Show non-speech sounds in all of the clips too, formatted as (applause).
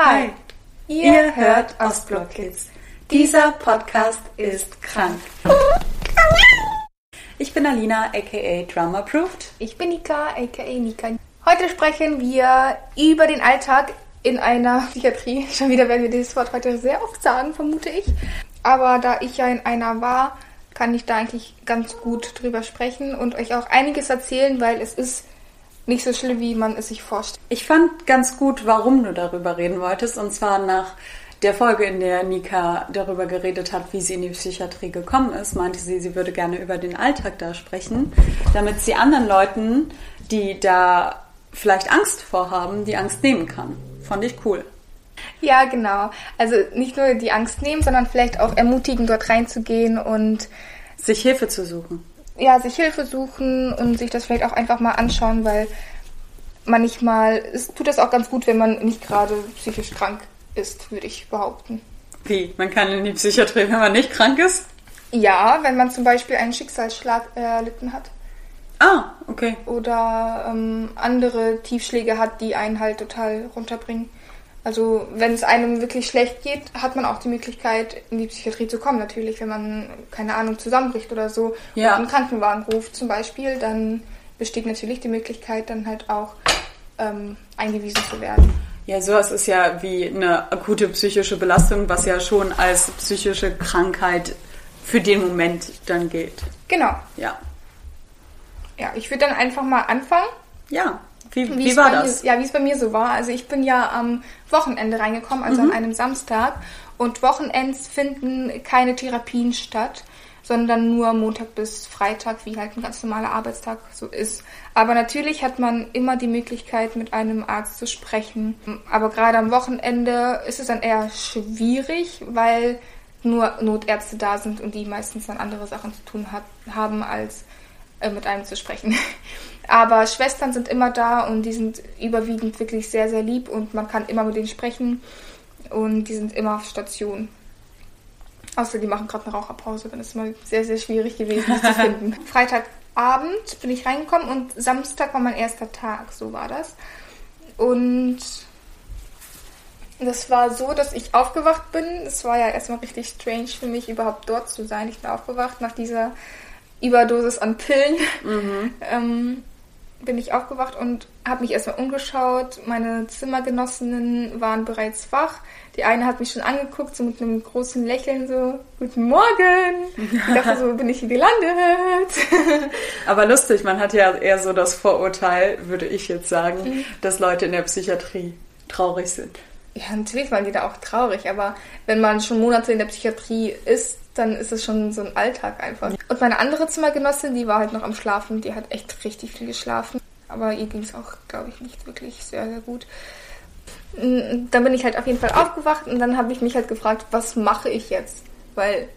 Hi, ihr hört Ostblock Kids. Dieser Podcast ist krank. Ich bin Alina, aka Drama Approved. Ich bin Nika, aka Nika. Heute sprechen wir über den Alltag in einer Psychiatrie. (laughs) Schon wieder werden wir dieses Wort heute sehr oft sagen, vermute ich. Aber da ich ja in einer war, kann ich da eigentlich ganz gut drüber sprechen und euch auch einiges erzählen, weil es ist nicht so schlimm, wie man es sich vorstellt. Ich fand ganz gut, warum du darüber reden wolltest. Und zwar nach der Folge, in der Nika darüber geredet hat, wie sie in die Psychiatrie gekommen ist, meinte sie, sie würde gerne über den Alltag da sprechen, damit sie anderen Leuten, die da vielleicht Angst vorhaben, die Angst nehmen kann. Fand ich cool. Ja, genau. Also nicht nur die Angst nehmen, sondern vielleicht auch ermutigen, dort reinzugehen und sich Hilfe zu suchen. Ja, sich Hilfe suchen und sich das vielleicht auch einfach mal anschauen, weil manchmal es tut das auch ganz gut, wenn man nicht gerade psychisch krank ist, würde ich behaupten. Wie? Man kann in die Psychiatrie, wenn man nicht krank ist? Ja, wenn man zum Beispiel einen Schicksalsschlag erlitten hat. Ah, okay. Oder ähm, andere Tiefschläge hat, die einen halt total runterbringen. Also wenn es einem wirklich schlecht geht, hat man auch die Möglichkeit, in die Psychiatrie zu kommen. Natürlich, wenn man, keine Ahnung, zusammenbricht oder so Ja. und einen Krankenwagen ruft zum Beispiel, dann besteht natürlich die Möglichkeit, dann halt auch ähm, eingewiesen zu werden. Ja, sowas ist ja wie eine akute psychische Belastung, was ja schon als psychische Krankheit für den Moment dann gilt. Genau. Ja. Ja, ich würde dann einfach mal anfangen. Ja. Wie, Wie wie es war das? Mir, ja, wie es bei mir so war. Also ich bin ja am Wochenende reingekommen, also Mhm. an einem Samstag. Und Wochenends finden keine Therapien statt, sondern nur Montag bis Freitag, wie halt ein ganz normaler Arbeitstag so ist. Aber natürlich hat man immer die Möglichkeit, mit einem Arzt zu sprechen. Aber gerade am Wochenende ist es dann eher schwierig, weil nur Notärzte da sind und die meistens dann andere Sachen zu tun hat, haben, als äh, mit einem zu sprechen. (laughs) Aber Schwestern sind immer da und die sind überwiegend wirklich sehr, sehr lieb und man kann immer mit denen sprechen und die sind immer auf Station. Außer die machen gerade eine Raucherpause, dann ist es mal sehr, sehr schwierig gewesen, die zu (laughs) finden. Freitagabend bin ich reingekommen und Samstag war mein erster Tag, so war das. Und das war so, dass ich aufgewacht bin. Es war ja erstmal richtig strange für mich, überhaupt dort zu sein. Ich bin aufgewacht nach dieser Überdosis an Pillen. Ähm, bin ich aufgewacht und habe mich erstmal umgeschaut. Meine Zimmergenossinnen waren bereits wach. Die eine hat mich schon angeguckt, so mit einem großen Lächeln, so, Guten Morgen. Ich dachte so, bin ich hier gelandet? (laughs) Aber lustig, man hat ja eher so das Vorurteil, würde ich jetzt sagen, Mhm. dass Leute in der Psychiatrie traurig sind. Ja, natürlich waren die da auch traurig, aber wenn man schon Monate in der Psychiatrie ist, dann ist es schon so ein Alltag einfach. Und meine andere Zimmergenossin, die war halt noch am Schlafen, die hat echt richtig viel geschlafen. Aber ihr ging es auch, glaube ich, nicht wirklich sehr, sehr gut. Dann bin ich halt auf jeden Fall aufgewacht und dann habe ich mich halt gefragt, was mache ich jetzt? Weil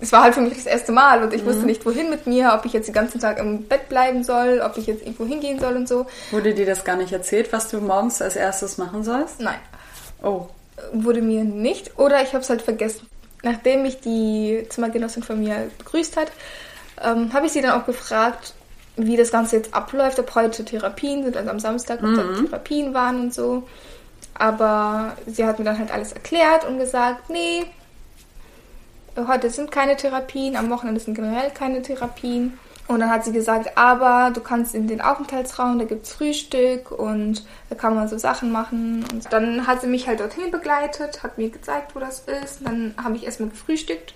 es war halt für mich das erste Mal und ich wusste nicht, wohin mit mir, ob ich jetzt den ganzen Tag im Bett bleiben soll, ob ich jetzt irgendwo hingehen soll und so. Wurde dir das gar nicht erzählt, was du morgens als erstes machen sollst? Nein. Oh. wurde mir nicht oder ich habe es halt vergessen. Nachdem mich die Zimmergenossin von mir begrüßt hat, ähm, habe ich sie dann auch gefragt, wie das Ganze jetzt abläuft, ob heute Therapien sind, also am Samstag, ob da Therapien waren und so. Aber sie hat mir dann halt alles erklärt und gesagt, nee, heute sind keine Therapien, am Wochenende sind generell keine Therapien. Und dann hat sie gesagt, aber du kannst in den Aufenthaltsraum, da gibt's Frühstück und da kann man so Sachen machen. Und dann hat sie mich halt dorthin begleitet, hat mir gezeigt, wo das ist. Dann habe ich erstmal gefrühstückt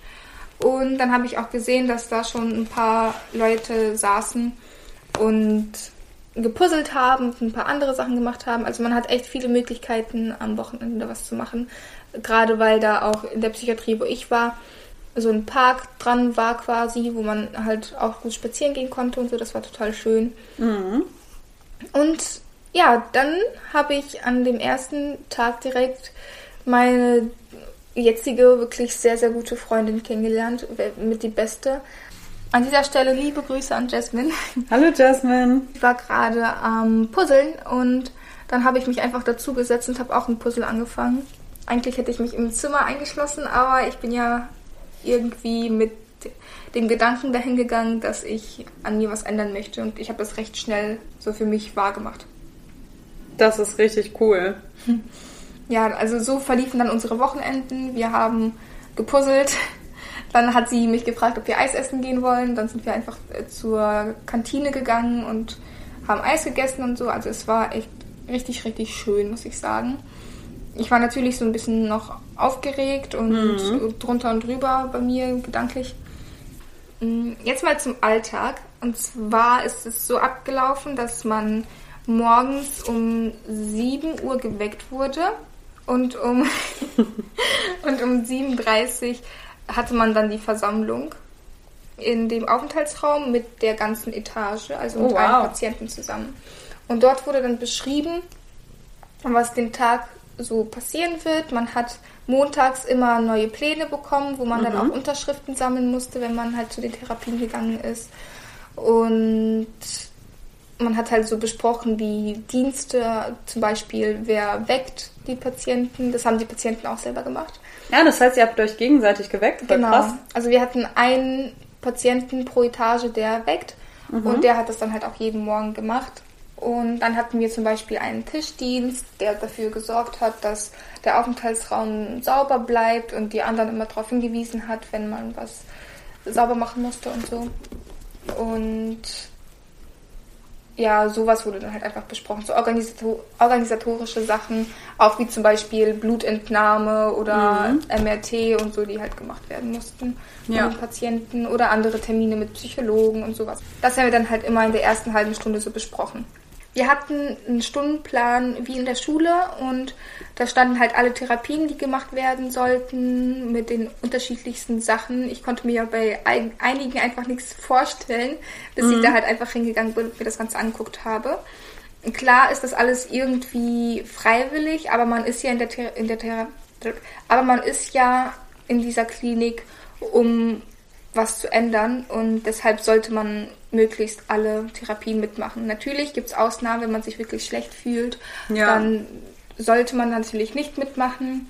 und dann habe ich auch gesehen, dass da schon ein paar Leute saßen und gepuzzelt haben und ein paar andere Sachen gemacht haben. Also man hat echt viele Möglichkeiten am Wochenende was zu machen. Gerade weil da auch in der Psychiatrie, wo ich war, so ein Park dran war quasi, wo man halt auch gut spazieren gehen konnte und so. Das war total schön. Und ja, dann habe ich an dem ersten Tag direkt meine jetzige wirklich sehr, sehr gute Freundin kennengelernt, mit die beste. An dieser Stelle liebe Grüße an Jasmine. (laughs) Hallo Jasmine. Ich war gerade am Puzzeln und dann habe ich mich einfach dazu gesetzt und habe auch ein Puzzle angefangen. Eigentlich hätte ich mich im Zimmer eingeschlossen, aber ich bin ja irgendwie mit dem Gedanken dahin gegangen, dass ich an mir was ändern möchte und ich habe das recht schnell so für mich wahrgemacht. Das ist richtig cool. (laughs) Ja, also so verliefen dann unsere Wochenenden. Wir haben gepuzzelt. Dann hat sie mich gefragt, ob wir Eis essen gehen wollen. Dann sind wir einfach äh, zur Kantine gegangen und haben Eis gegessen und so. Also es war echt richtig, richtig schön, muss ich sagen. Ich war natürlich so ein bisschen noch aufgeregt und mhm. drunter und drüber bei mir gedanklich. Mm, jetzt mal zum Alltag. Und zwar ist es so abgelaufen, dass man morgens um 7 Uhr geweckt wurde und um, (laughs) und um 7.30 Uhr hatte man dann die Versammlung in dem Aufenthaltsraum mit der ganzen Etage, also mit oh, wow. allen Patienten zusammen. Und dort wurde dann beschrieben, was den Tag so passieren wird. Man hat montags immer neue Pläne bekommen, wo man mhm. dann auch Unterschriften sammeln musste, wenn man halt zu den Therapien gegangen ist. Und man hat halt so besprochen, wie Dienste, zum Beispiel, wer weckt die Patienten. Das haben die Patienten auch selber gemacht. Ja, das heißt, ihr habt euch gegenseitig geweckt. Genau. Krass. Also wir hatten einen Patienten pro Etage, der weckt. Mhm. Und der hat das dann halt auch jeden Morgen gemacht. Und dann hatten wir zum Beispiel einen Tischdienst, der dafür gesorgt hat, dass der Aufenthaltsraum sauber bleibt und die anderen immer darauf hingewiesen hat, wenn man was sauber machen musste und so. Und ja, sowas wurde dann halt einfach besprochen. So organisatorische Sachen, auch wie zum Beispiel Blutentnahme oder mhm. MRT und so, die halt gemacht werden mussten ja. mit Patienten oder andere Termine mit Psychologen und sowas. Das haben wir dann halt immer in der ersten halben Stunde so besprochen wir hatten einen Stundenplan wie in der Schule und da standen halt alle Therapien, die gemacht werden sollten, mit den unterschiedlichsten Sachen. Ich konnte mir ja bei einigen einfach nichts vorstellen, bis mhm. ich da halt einfach hingegangen bin und mir das Ganze angeguckt habe. Klar ist das alles irgendwie freiwillig, aber man ist ja in der, Thera in der Thera aber man ist ja in dieser Klinik, um was zu ändern und deshalb sollte man möglichst alle Therapien mitmachen. Natürlich gibt es Ausnahmen, wenn man sich wirklich schlecht fühlt, ja. dann sollte man natürlich nicht mitmachen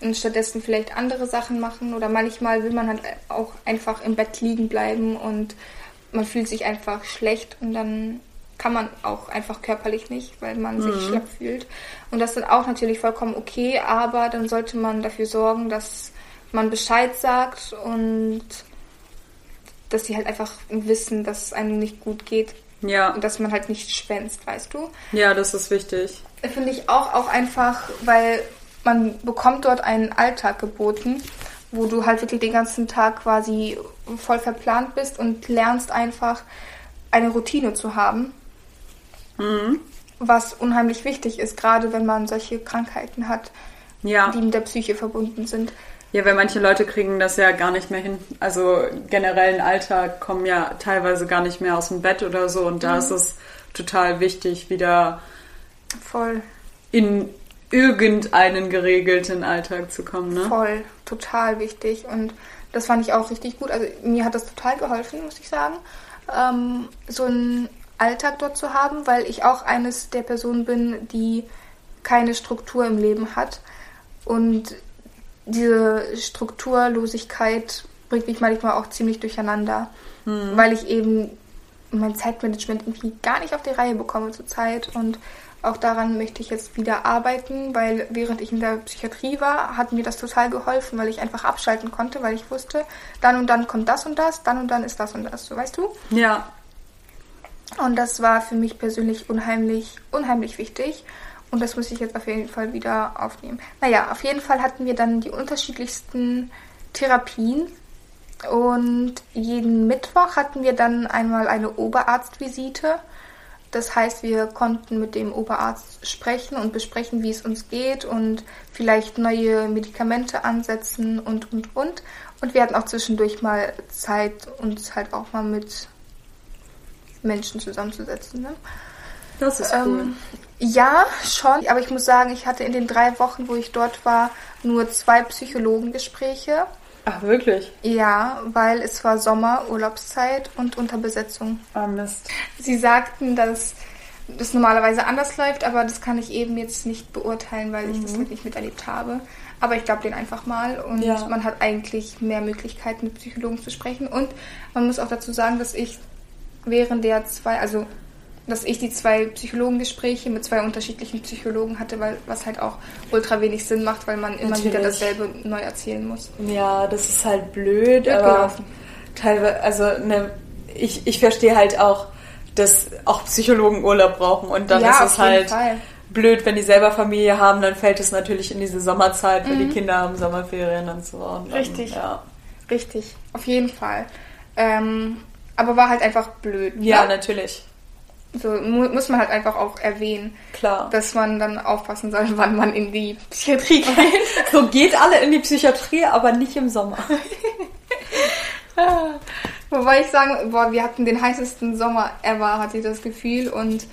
und stattdessen vielleicht andere Sachen machen oder manchmal will man halt auch einfach im Bett liegen bleiben und man fühlt sich einfach schlecht und dann kann man auch einfach körperlich nicht, weil man mhm. sich schlapp fühlt. Und das ist dann auch natürlich vollkommen okay, aber dann sollte man dafür sorgen, dass man Bescheid sagt und dass sie halt einfach wissen, dass es einem nicht gut geht. Ja. Und dass man halt nicht schwänzt, weißt du? Ja, das ist wichtig. Finde ich auch, auch einfach, weil man bekommt dort einen Alltag geboten, wo du halt wirklich den ganzen Tag quasi voll verplant bist und lernst einfach eine Routine zu haben. Mhm. Was unheimlich wichtig ist, gerade wenn man solche Krankheiten hat, ja. die mit der Psyche verbunden sind. Ja, weil manche Leute kriegen das ja gar nicht mehr hin. Also generell im Alltag kommen ja teilweise gar nicht mehr aus dem Bett oder so und da mhm. ist es total wichtig, wieder voll in irgendeinen geregelten Alltag zu kommen, ne? Voll, total wichtig und das fand ich auch richtig gut. Also mir hat das total geholfen, muss ich sagen, ähm, so einen Alltag dort zu haben, weil ich auch eines der Personen bin, die keine Struktur im Leben hat und diese Strukturlosigkeit bringt mich manchmal auch ziemlich durcheinander, mhm. weil ich eben mein Zeitmanagement irgendwie gar nicht auf die Reihe bekomme zurzeit und auch daran möchte ich jetzt wieder arbeiten, weil während ich in der Psychiatrie war, hat mir das total geholfen, weil ich einfach abschalten konnte, weil ich wusste, dann und dann kommt das und das, dann und dann ist das und das, so weißt du? Ja. Und das war für mich persönlich unheimlich, unheimlich wichtig. Und das muss ich jetzt auf jeden Fall wieder aufnehmen. Naja, auf jeden Fall hatten wir dann die unterschiedlichsten Therapien. Und jeden Mittwoch hatten wir dann einmal eine Oberarztvisite. Das heißt, wir konnten mit dem Oberarzt sprechen und besprechen, wie es uns geht und vielleicht neue Medikamente ansetzen und, und, und. Und wir hatten auch zwischendurch mal Zeit, uns halt auch mal mit Menschen zusammenzusetzen. Ne? Das ist cool. Ja, schon. Aber ich muss sagen, ich hatte in den drei Wochen, wo ich dort war, nur zwei Psychologengespräche. Ach, wirklich? Ja, weil es war Sommer, Urlaubszeit und Unterbesetzung. Ah, Mist. Sie sagten, dass das normalerweise anders läuft, aber das kann ich eben jetzt nicht beurteilen, weil mhm. ich das mhm. halt nicht miterlebt habe. Aber ich glaube den einfach mal und ja. man hat eigentlich mehr Möglichkeiten, mit Psychologen zu sprechen. Und man muss auch dazu sagen, dass ich während der zwei, also dass ich die zwei Psychologengespräche mit zwei unterschiedlichen Psychologen hatte, weil was halt auch ultra wenig Sinn macht, weil man immer Natürlich. wieder dasselbe neu erzählen muss. Ja, das ist halt blöd, Blöd aber gelaufen. teilweise, also ne, ich, ich verstehe halt auch, dass auch Psychologen Urlaub brauchen und dann Ja, ist es halt Fall. blöd, wenn die selber Familie haben, dann fällt es natürlich in diese Sommerzeit, weil Mhm. die Kinder haben Sommerferien und so. Und dann, Richtig. Ja, Richtig, auf jeden Fall. Ähm, aber war halt einfach blöd. ja ne? natürlich. So mu muss man halt einfach auch erwähnen, Klar. dass man dann aufpassen soll, (laughs) wann man in die Psychiatrie (laughs) geht. so geht alle in die Psychiatrie, aber nicht im Sommer. (laughs) Wobei ich sagen, boah, wir hatten den heißesten Sommer ever, hatte ich das Gefühl. Und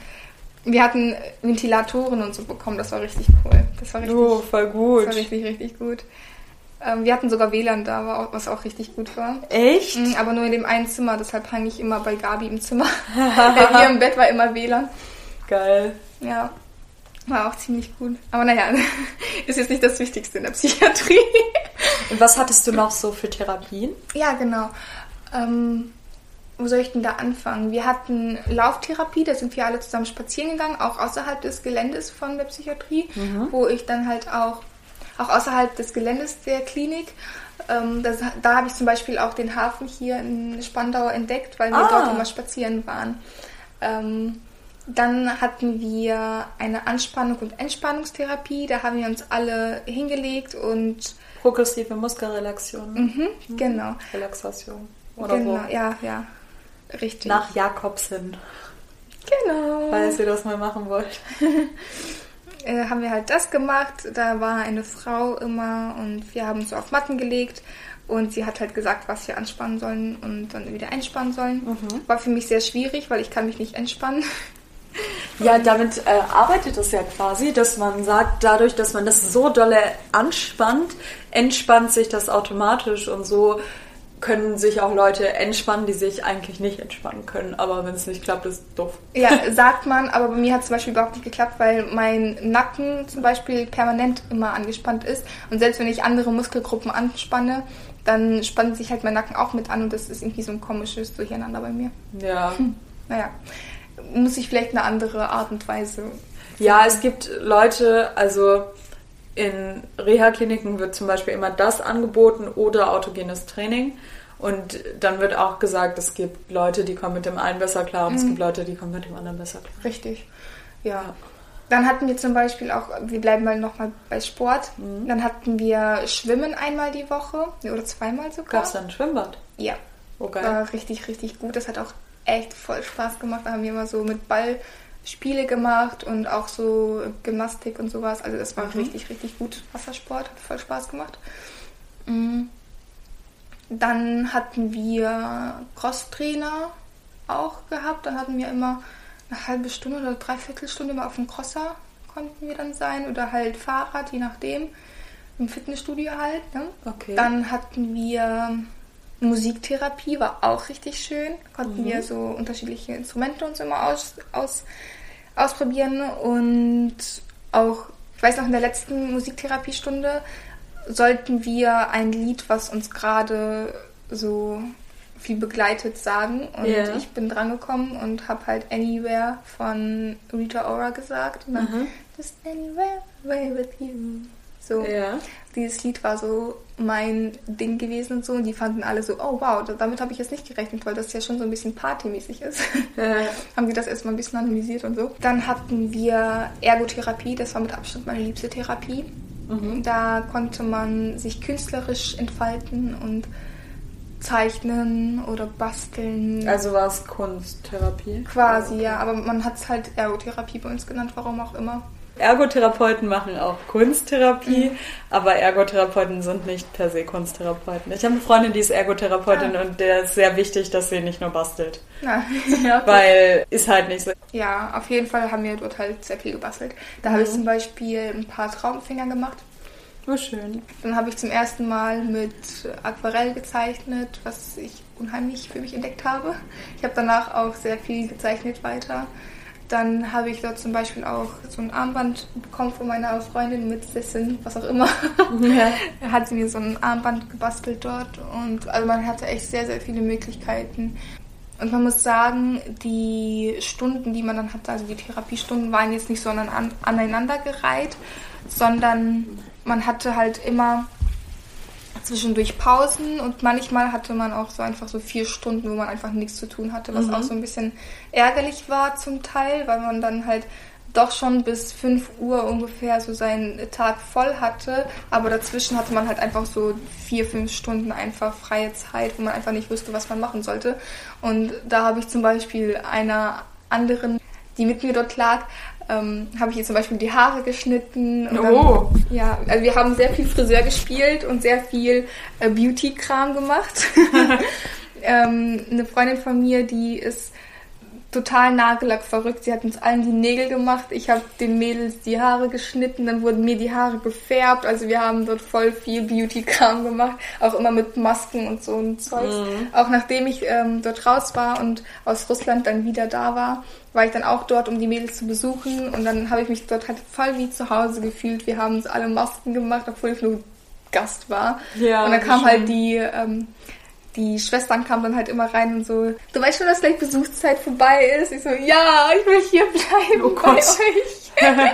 wir hatten Ventilatoren und so bekommen. Das war richtig cool. Das war richtig, Oh, voll das gut. war richtig, richtig gut. Ähm, wir hatten sogar WLAN da, was auch richtig gut war. Echt? Mm, Aber nur in dem einen Zimmer, deshalb hang ich immer bei Gabi im Zimmer. (laughs) Bei mir im Bett war immer WLAN. Geil. Ja, war auch ziemlich gut. Aber naja, (laughs) ist jetzt nicht das Wichtigste in der Psychiatrie. Und (laughs) was hattest du noch so für Therapien? Ja, genau. Ähm, wo soll ich denn da anfangen? Wir hatten Lauftherapie, da sind wir alle zusammen spazieren gegangen, auch außerhalb des Geländes von der Psychiatrie, wo ich dann halt auch, auch außerhalb des Geländes der Klinik, ähm, das, da habe ich zum Beispiel auch den Hafen hier in Spandau entdeckt, weil wir Ah. dort immer spazieren waren. Ähm, dann hatten wir eine Anspannung und Entspannungstherapie, da haben wir uns alle hingelegt und Progressive Muskelrelaxation. mhm, genau. Relaxation. Oder Genau, wo? ja, ja. Richtig. Nach Jakobs hin, genau. falls ihr das mal machen wollt. (laughs) Äh, haben wir halt das gemacht. Da war eine Frau immer und wir haben uns so auf Matten gelegt und sie hat halt gesagt, was wir anspannen sollen und dann wieder einspannen sollen. Mhm. War für mich sehr schwierig, weil ich kann mich nicht entspannen. (laughs) Ja, damit äh, arbeitet es ja quasi, dass man sagt, dadurch, dass man das so dolle anspannt, entspannt sich das automatisch und so können sich auch Leute entspannen, die sich eigentlich nicht entspannen können. Aber wenn es nicht klappt, ist doof. Ja, sagt man, aber bei mir hat es zum Beispiel überhaupt nicht geklappt, weil mein Nacken zum Beispiel permanent immer angespannt ist. Und selbst wenn ich andere Muskelgruppen anspanne, dann spannt sich halt mein Nacken auch mit an und das ist irgendwie so ein komisches Durcheinander bei mir. Ja. Naja, muss ich vielleicht eine andere Art und Weise. Ja, es gibt Leute, also in Reha-Kliniken wird zum Beispiel immer das angeboten oder autogenes Training. Und dann wird auch gesagt, es gibt Leute, die kommen mit dem einen besser klar und es gibt Leute, die kommen mit dem anderen besser klar. Richtig. Ja. Dann hatten wir zum Beispiel auch, wir bleiben mal nochmal bei Sport. Dann hatten wir Schwimmen einmal die Woche oder zweimal sogar. Gab es da ein Schwimmbad? Ja. Oh, geil. War richtig, richtig gut. Das hat auch echt voll Spaß gemacht. Da haben wir immer so mit Ball Spiele gemacht und auch so Gymnastik und sowas. Also das war richtig, richtig gut. Wassersport hat voll Spaß gemacht. Mm. Dann hatten wir Crosstrainer auch gehabt. Dann hatten wir immer eine halbe Stunde oder dreiviertel Stunde mal auf dem Crosser konnten wir dann sein oder halt Fahrrad, je nachdem. Im Fitnessstudio halt. Ne? Okay. Dann hatten wir Musiktherapie, war auch richtig schön. Konnten wir so unterschiedliche Instrumente uns immer aus, aus, ausprobieren. Und auch, ich weiß noch, in der letzten Musiktherapiestunde sollten wir ein Lied, was uns gerade so viel begleitet, sagen. Und Ja. ich bin drangekommen und habe halt Anywhere von Rita Ora gesagt. Und dann Just Anywhere, away with you. So. Ja. Dieses Lied war so mein Ding gewesen und so. Und die fanden alle so, oh wow, da- damit habe ich jetzt nicht gerechnet, weil das ja schon so ein bisschen partymäßig ist. Äh, (laughs) Haben die das erstmal ein bisschen analysiert und so. Dann hatten wir Ergotherapie, das war mit Abstand meine liebste Therapie. Da konnte man sich künstlerisch entfalten und zeichnen oder basteln. also war es Kunsttherapie? Quasi, ja. Aber man hat es halt Ergotherapie bei uns genannt, warum auch immer. Ergotherapeuten machen auch Kunsttherapie, Mhm. aber Ergotherapeuten sind nicht per se Kunsttherapeuten. Ich habe eine Freundin, die ist Ergotherapeutin Ah. und der ist sehr wichtig, dass sie nicht nur bastelt. Ja, (laughs) okay. Weil ist halt nicht so. Ja, auf jeden Fall haben wir dort halt sehr viel gebastelt. Da habe ich zum Beispiel ein paar Traumfinger gemacht. Nur schön. Dann habe ich zum ersten Mal mit Aquarell gezeichnet, was ich unheimlich für mich entdeckt habe. Ich habe danach auch sehr viel gezeichnet weiter. Dann habe ich dort zum Beispiel auch so ein Armband bekommen von meiner Freundin mit Sissin, was auch immer. (laughs) Ja. (laughs) Hat sie mir so ein Armband gebastelt dort und also man hatte echt sehr, sehr viele Möglichkeiten. Und man muss sagen, die Stunden, die man dann hatte, also die Therapiestunden, waren jetzt nicht so an, aneinandergereiht, sondern man hatte halt immer zwischendurch Pausen und manchmal hatte man auch so einfach so vier Stunden, wo man einfach nichts zu tun hatte, was mhm. auch so ein bisschen ärgerlich war zum Teil, weil man dann halt doch schon bis 5 Uhr ungefähr so seinen Tag voll hatte, aber dazwischen hatte man halt einfach so vier, fünf Stunden einfach freie Zeit, wo man einfach nicht wusste, was man machen sollte. Und da habe ich zum Beispiel einer anderen, die mit mir dort lag, ähm, habe ich ihr zum Beispiel die Haare geschnitten. Und dann, oh. Ja, also wir haben sehr viel Friseur gespielt und sehr viel äh, Beauty-Kram gemacht. (laughs) (laughs) ähm, eine Freundin von mir, die ist total Nagellack verrückt. Sie hat uns allen die Nägel gemacht. Ich habe den Mädels die Haare geschnitten, dann wurden mir die Haare gefärbt. Also wir haben dort voll viel Beauty-Kram gemacht, auch immer mit Masken und so ein Zeug. Mhm. Auch nachdem ich ähm, dort raus war und aus Russland dann wieder da war, war ich dann auch dort, um die Mädels zu besuchen. Und dann habe ich mich dort halt voll wie zu Hause gefühlt. Wir haben uns alle Masken gemacht, obwohl ich nur Gast war. Ja, und dann kam halt die ähm, die Schwestern kamen dann halt immer rein und so, du weißt schon, dass gleich Besuchszeit vorbei ist? Ich so, ja, ich will hier bleiben oh bei euch. (laughs)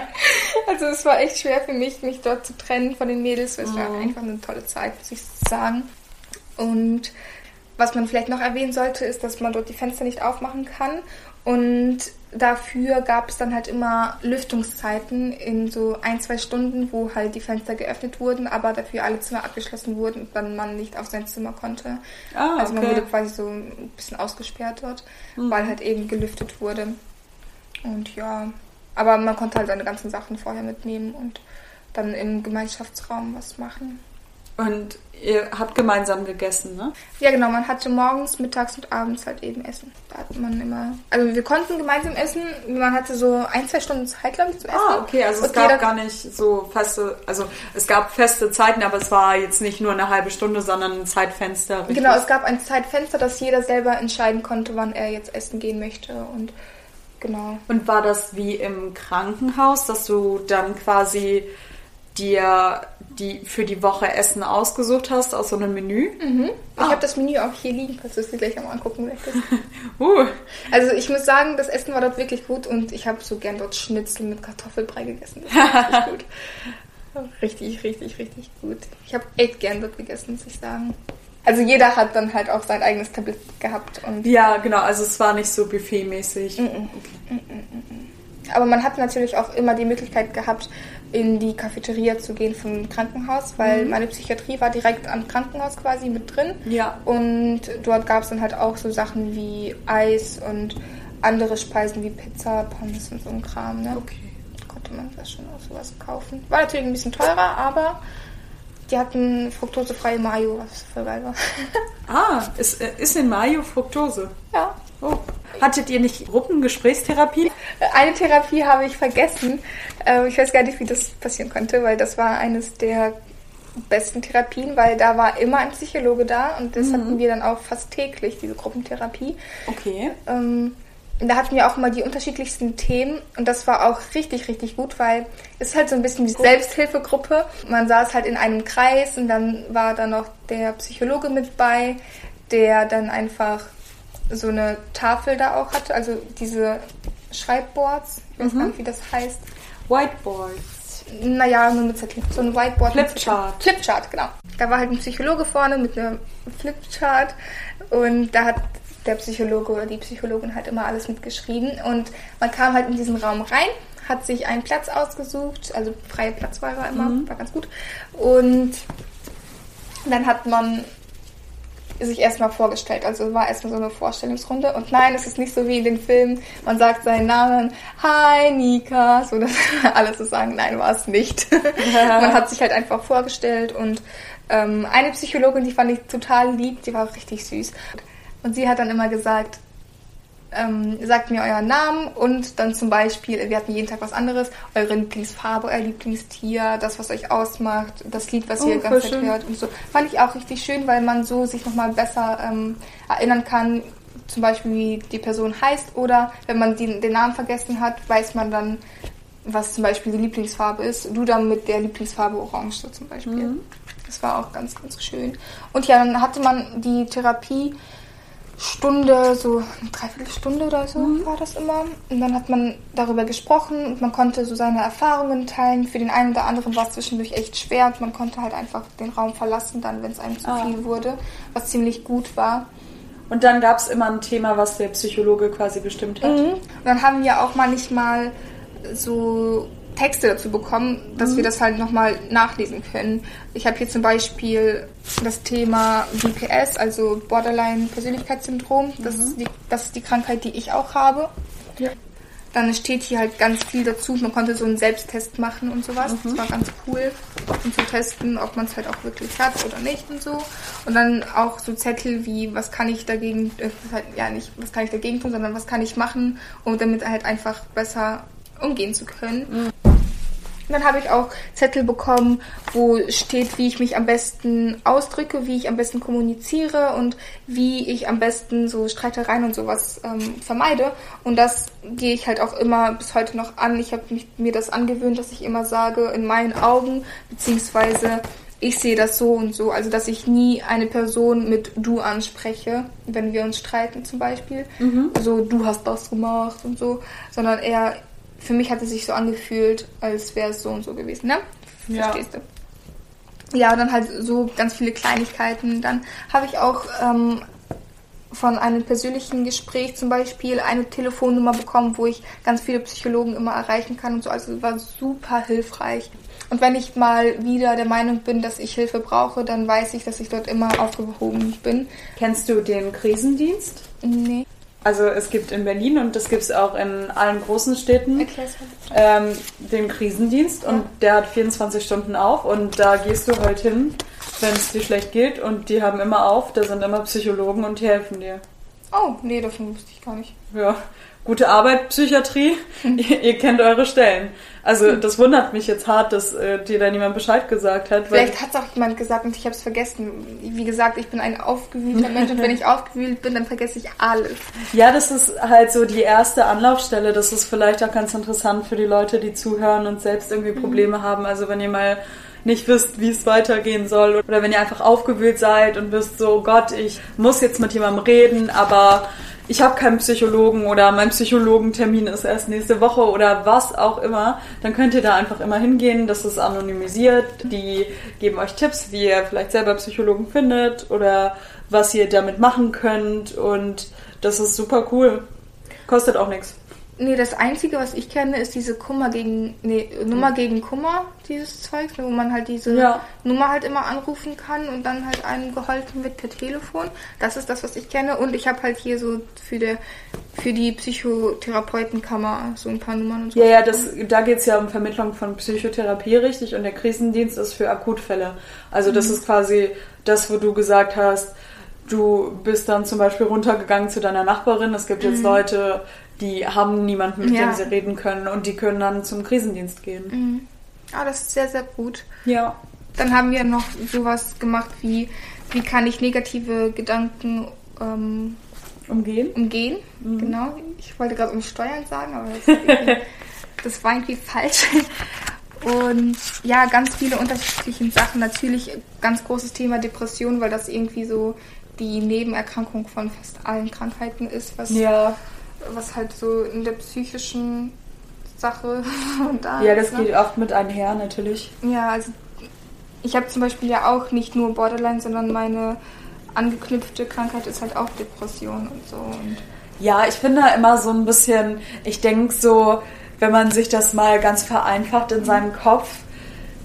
also es war echt schwer für mich, mich dort zu trennen von den Mädels. Es war mhm. einfach eine tolle Zeit, muss ich sagen. Und was man vielleicht noch erwähnen sollte, ist, dass man dort die Fenster nicht aufmachen kann. Und dafür gab es dann halt immer Lüftungszeiten in so ein, zwei Stunden, wo halt die Fenster geöffnet wurden, aber dafür alle Zimmer abgeschlossen wurden und dann man nicht auf sein Zimmer konnte. Ah, also man wurde quasi so ein bisschen ausgesperrt dort, mhm. weil halt eben gelüftet wurde. Und ja, aber man konnte halt seine ganzen Sachen vorher mitnehmen und dann im Gemeinschaftsraum was machen. Und ihr habt gemeinsam gegessen, ne? Ja, genau. Man hatte morgens, mittags und abends halt eben Essen. Da hat man immer. Also wir konnten gemeinsam essen. Man hatte so ein, zwei Stunden Zeit, glaube ich, zum Essen. Ah, okay. Also und es gab gar nicht so feste. Also es gab feste Zeiten, aber es war jetzt nicht nur eine halbe Stunde, sondern ein Zeitfenster. Richtig? Genau, es gab ein Zeitfenster, dass jeder selber entscheiden konnte, wann er jetzt essen gehen möchte. Und genau. Und war das wie im Krankenhaus, dass du dann quasi dir die für die Woche Essen ausgesucht hast aus so einem Menü. Mhm. Ah. Ich habe das Menü auch hier liegen, falls du es dir gleich einmal angucken möchtest. (laughs) uh. Also ich muss sagen, das Essen war dort wirklich gut und ich habe so gern dort Schnitzel mit Kartoffelbrei gegessen. Das war (laughs) richtig gut. Richtig, richtig, richtig gut. Ich habe echt gern dort gegessen, muss ich sagen. Also jeder hat dann halt auch sein eigenes Tablett gehabt. Und ja, genau. Also es war nicht so buffetmäßig. Mm -mm. Okay. Mm Aber man hat natürlich auch immer die Möglichkeit gehabt, in die Cafeteria zu gehen vom Krankenhaus, weil mhm. meine Psychiatrie war direkt am Krankenhaus quasi mit drin. Ja. Und dort gab es dann halt auch so Sachen wie Eis und andere Speisen wie Pizza, Pommes und so ein Kram. Ne? Okay. Konnte man das schon auch sowas kaufen. War natürlich ein bisschen teurer, aber die hatten fruktosefreie Mayo, was voll geil war. (laughs) ah, ist, äh, ist in Mayo Fructose? Ja. Oh. Hattet ihr nicht Gruppengesprächstherapie? Eine Therapie habe ich vergessen. Äh, ich weiß gar nicht, wie das passieren konnte, weil das war eines der besten Therapien, weil da war immer ein Psychologe da und das mhm. hatten wir dann auch fast täglich, diese Gruppentherapie. Okay. Ähm, da hatten wir auch mal die unterschiedlichsten Themen und das war auch richtig, richtig gut, weil es ist halt so ein bisschen wie Selbsthilfegruppe. Man saß halt in einem Kreis und dann war da noch der Psychologe mit bei, der dann einfach so eine Tafel da auch hatte, also diese Schreibboards, ich weiß mhm. gar nicht, wie das heißt. Whiteboards. Naja, nur mit Zettel. So ein Whiteboard. Flipchart. Flipchart, genau. Da war halt ein Psychologe vorne mit einem Flipchart und da hat der Psychologe oder die Psychologin halt immer alles mitgeschrieben und man kam halt in diesen Raum rein, hat sich einen Platz ausgesucht, also freie Platzwahl war immer, mhm. war ganz gut und dann hat man sich erstmal vorgestellt. Also war erstmal so eine Vorstellungsrunde. Und nein, es ist nicht so wie in den Filmen. Man sagt seinen Namen, hi Nika, so dass (laughs) alle so sagen, nein, war es nicht. (laughs) man hat sich halt einfach vorgestellt und ähm, eine Psychologin, die fand ich total lieb, die war richtig süß. Und sie hat dann immer gesagt, ähm, sagt mir euren Namen und dann zum Beispiel, wir hatten jeden Tag was anderes, eure Lieblingsfarbe, euer Lieblingstier, das, was euch ausmacht, das Lied, was oh, ihr ganz Zeit hört und so. Fand ich auch richtig schön, weil man so sich nochmal besser ähm, erinnern kann, zum Beispiel wie die Person heißt oder wenn man die, den Namen vergessen hat, weiß man dann, was zum Beispiel die Lieblingsfarbe ist. Du dann mit der Lieblingsfarbe Orange so zum Beispiel. Mhm. Das war auch ganz, ganz schön. Und ja, dann hatte man die Therapie Stunde, so eine Dreiviertelstunde oder so mhm. war das immer. Und dann hat man darüber gesprochen und man konnte so seine Erfahrungen teilen. Für den einen oder anderen war es zwischendurch echt schwer und man konnte halt einfach den Raum verlassen, dann, wenn es einem zu ah. viel wurde, was ziemlich gut war. Und dann gab es immer ein Thema, was der Psychologe quasi bestimmt hat. Mhm. Und dann haben wir auch manchmal so Texte dazu bekommen, dass mhm. wir das halt nochmal nachlesen können. Ich habe hier zum Beispiel das Thema BPS, also Borderline-Persönlichkeitssyndrom. Das, mhm. ist die, das ist die Krankheit, die ich auch habe. Ja. Dann steht hier halt ganz viel dazu. Man konnte so einen Selbsttest machen und sowas. Mhm. Das war ganz cool, um zu testen, ob man es halt auch wirklich hat oder nicht und so. Und dann auch so Zettel wie, was kann ich dagegen, äh, halt, ja nicht, was kann ich dagegen tun, sondern was kann ich machen, um damit halt einfach besser umgehen zu können. Mhm. Dann habe ich auch Zettel bekommen, wo steht, wie ich mich am besten ausdrücke, wie ich am besten kommuniziere und wie ich am besten so Streitereien und sowas ähm, vermeide. Und das gehe ich halt auch immer bis heute noch an. Ich habe mir das angewöhnt, dass ich immer sage, in meinen Augen, beziehungsweise ich sehe das so und so. Also, dass ich nie eine Person mit du anspreche, wenn wir uns streiten zum Beispiel. Mhm. So, du hast das gemacht und so, sondern eher für mich hat es sich so angefühlt, als wäre es so und so gewesen, ne? Verstehst ja. du? Ja, dann halt so ganz viele Kleinigkeiten. Dann habe ich auch ähm, von einem persönlichen Gespräch zum Beispiel eine Telefonnummer bekommen, wo ich ganz viele Psychologen immer erreichen kann und so. Also es war super hilfreich. Und wenn ich mal wieder der Meinung bin, dass ich Hilfe brauche, dann weiß ich, dass ich dort immer aufgehoben bin. Kennst du den Krisendienst? Nee. Also es gibt in Berlin und das gibt es auch in allen großen Städten ähm, den Krisendienst und der hat 24 Stunden auf und da gehst du halt hin, wenn es dir schlecht geht und die haben immer auf, da sind immer Psychologen und die helfen dir. Oh, nee, davon wusste ich gar nicht. Ja, gute Arbeit, Psychiatrie, (laughs) ihr, ihr, kennt eure Stellen. Also das wundert mich jetzt hart, dass äh, dir da niemand Bescheid gesagt hat. Vielleicht hat es auch jemand gesagt und ich habe es vergessen. Wie gesagt, ich bin ein aufgewühlter Mensch und wenn ich (laughs) aufgewühlt bin, dann vergesse ich alles. Ja, das ist halt so die erste Anlaufstelle. Das ist vielleicht auch ganz interessant für die Leute, die zuhören und selbst irgendwie mhm. Probleme mhm. haben. Also wenn ihr mal nicht wisst, wie es weitergehen soll oder wenn ihr einfach aufgewühlt seid und wisst so, Gott, ich muss jetzt mit jemandem reden, aber ich habe keinen Psychologen oder mein Psychologentermin ist erst nächste Woche oder was auch immer, dann könnt ihr da einfach immer hingehen. Das ist anonymisiert. Die geben euch Tipps, wie ihr vielleicht selber Psychologen findet oder was ihr damit machen könnt. Und das ist super cool. Kostet auch nichts. Nee, das Einzige, was ich kenne, ist diese Kummer gegen, nee, Nummer mhm. gegen Kummer, dieses Zeug, wo man halt diese ja. Nummer halt immer anrufen kann und dann halt einem geholfen wird per Telefon. Das ist das, was ich kenne. Und ich habe halt hier so für, der, für die Psychotherapeutenkammer so ein paar Nummern und so. Ja, ja, das, da geht's ja um Vermittlung von Psychotherapie, richtig. Und der Krisendienst ist für Akutfälle. Also das mhm. ist quasi das, wo du gesagt hast, du bist dann zum Beispiel runtergegangen zu deiner Nachbarin. Es gibt jetzt mhm. Leute, die haben niemanden, mit ja. dem sie reden können und die können dann zum Krisendienst gehen. Mhm. Ah, das ist sehr, sehr gut. Ja. Dann haben wir noch sowas gemacht wie, wie kann ich negative Gedanken ähm, umgehen? Umgehen, mhm. genau. Ich wollte gerade umsteuern sagen, aber das, (laughs) das war irgendwie falsch. Und ja, ganz viele unterschiedliche Sachen. Natürlich ganz großes Thema Depression, weil das irgendwie so die Nebenerkrankung von fast allen Krankheiten ist, was ja was halt so in der psychischen Sache (laughs) da Ja, das ist, ne? geht oft mit einher, natürlich. Ja, also ich habe zum Beispiel ja auch nicht nur Borderline, sondern meine angeknüpfte Krankheit ist halt auch Depression und so. Und ja, ich finde immer so ein bisschen, ich denke so, wenn man sich das mal ganz vereinfacht in seinem Kopf,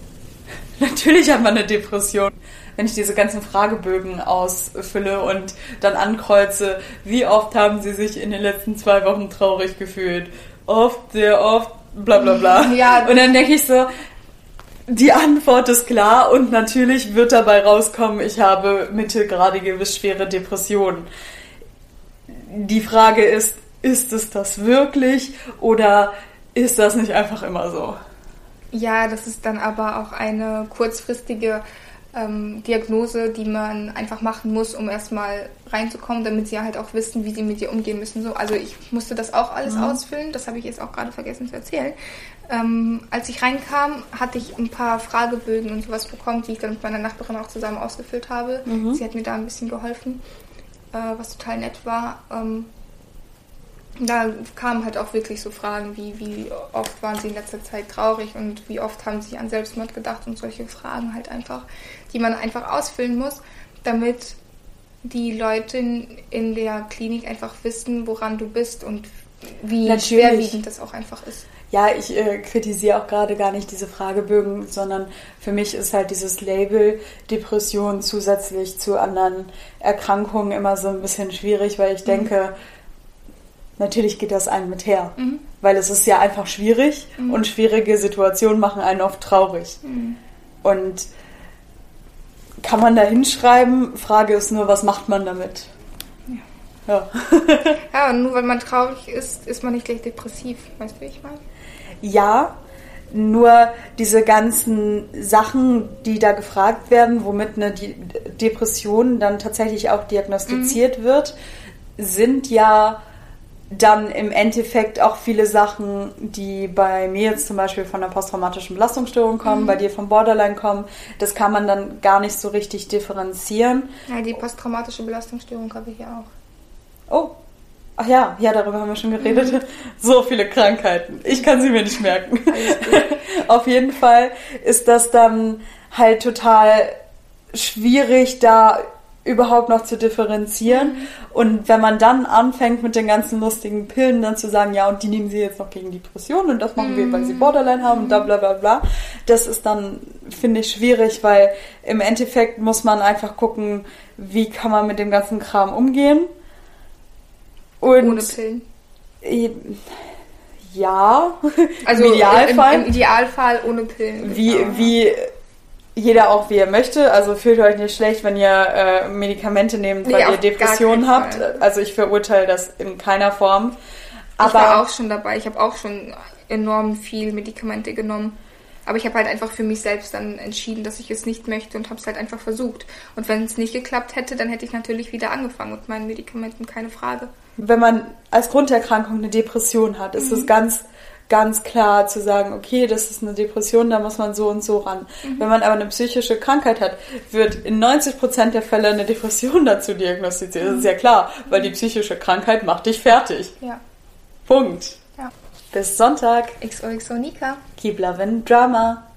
(laughs) natürlich hat man eine Depression wenn ich diese ganzen Fragebögen ausfülle und dann ankreuze, wie oft haben Sie sich in den letzten zwei Wochen traurig gefühlt? Oft, sehr oft, bla bla bla. (laughs) Ja. Und dann denke ich so, die Antwort ist klar und natürlich wird dabei rauskommen, ich habe mittelgradige bis schwere Depressionen. Die Frage ist, ist es das wirklich oder ist das nicht einfach immer so? Ja, das ist dann aber auch eine kurzfristige ähm, Diagnose, die man einfach machen muss, um erstmal reinzukommen, damit sie halt auch wissen, wie sie mit dir umgehen müssen. So, also ich musste das auch alles mhm. ausfüllen, das habe ich jetzt auch gerade vergessen zu erzählen. Ähm, als ich reinkam, hatte ich ein paar Fragebögen und sowas bekommen, die ich dann mit meiner Nachbarin auch zusammen ausgefüllt habe. Mhm. Sie hat mir da ein bisschen geholfen. äh, was total nett war. Ähm, da kamen halt auch wirklich so Fragen wie, wie oft waren sie in letzter Zeit traurig und wie oft haben sie an Selbstmord gedacht und solche Fragen halt einfach, die man einfach ausfüllen muss, damit die Leute in, der Klinik einfach wissen, woran du bist und wie Natürlich. schwerwiegend das auch einfach ist. Ja, ich äh, kritisiere auch gerade gar nicht diese Fragebögen, sondern für mich ist halt dieses Label Depression zusätzlich zu anderen Erkrankungen immer so ein bisschen schwierig, weil ich mhm. Natürlich geht das einem mit her. Mhm. Weil es ist ja einfach schwierig mhm. und schwierige Situationen machen einen oft traurig. Mhm. Und kann man da hinschreiben? Frage ist nur, was macht man damit? Ja. ja, (laughs) und nur weil man traurig ist, ist man nicht gleich depressiv. Weißt du, wie ich meine? Ja, nur diese ganzen Sachen, die da gefragt werden, womit eine Depression dann tatsächlich auch diagnostiziert mhm. wird, sind ja dann im Endeffekt auch viele Sachen, die bei mir jetzt zum Beispiel von der posttraumatischen Belastungsstörung kommen, mhm. bei dir vom Borderline kommen, das kann man dann gar nicht so richtig differenzieren. Ja, die posttraumatische Belastungsstörung habe ich ja auch. Oh. Ach ja, ja, darüber haben wir schon geredet. Mhm. (laughs) So viele Krankheiten. Ich kann sie mir nicht merken. (laughs) Auf jeden Fall ist das dann halt total schwierig, da überhaupt noch zu differenzieren. Mhm. Und wenn man dann anfängt mit den ganzen lustigen Pillen, dann zu sagen, ja, und die nehmen sie jetzt noch gegen Depressionen und das machen mhm. wir, weil sie mhm. Borderline haben und bla bla bla bla, das ist dann, finde ich, schwierig, weil im Endeffekt muss man einfach gucken, wie kann man mit dem ganzen Kram umgehen. Und Ohne Pillen. Ja, (laughs) also im Idealfall. Im, im Idealfall ohne Pillen. Wie, genau. wie jeder auch wie er möchte. Also fühlt euch nicht schlecht, wenn ihr äh, Medikamente nehmt, nee, weil ihr Depressionen habt. Fall. Also ich verurteile das in keiner Form. Aber ich war auch schon dabei. Ich habe auch schon enorm viel Medikamente genommen. Aber ich habe halt einfach für mich selbst dann entschieden, dass ich es nicht möchte und habe es halt einfach versucht. Und wenn es nicht geklappt hätte, dann hätte ich natürlich wieder angefangen mit meinen Medikamenten, keine Frage. Wenn man als Grunderkrankung eine Depression hat, ist es mhm. ganz ganz klar zu sagen, okay, das ist eine Depression, da muss man so und so ran. Mhm. Wenn man aber eine psychische Krankheit hat, wird in 90 Prozent der Fälle eine Depression (laughs) dazu diagnostiziert. Mhm. Das ist ja klar, weil die psychische Krankheit macht dich fertig. Ja. Punkt. Ja. Bis Sonntag. XOXO Nika. Keep loving Drama.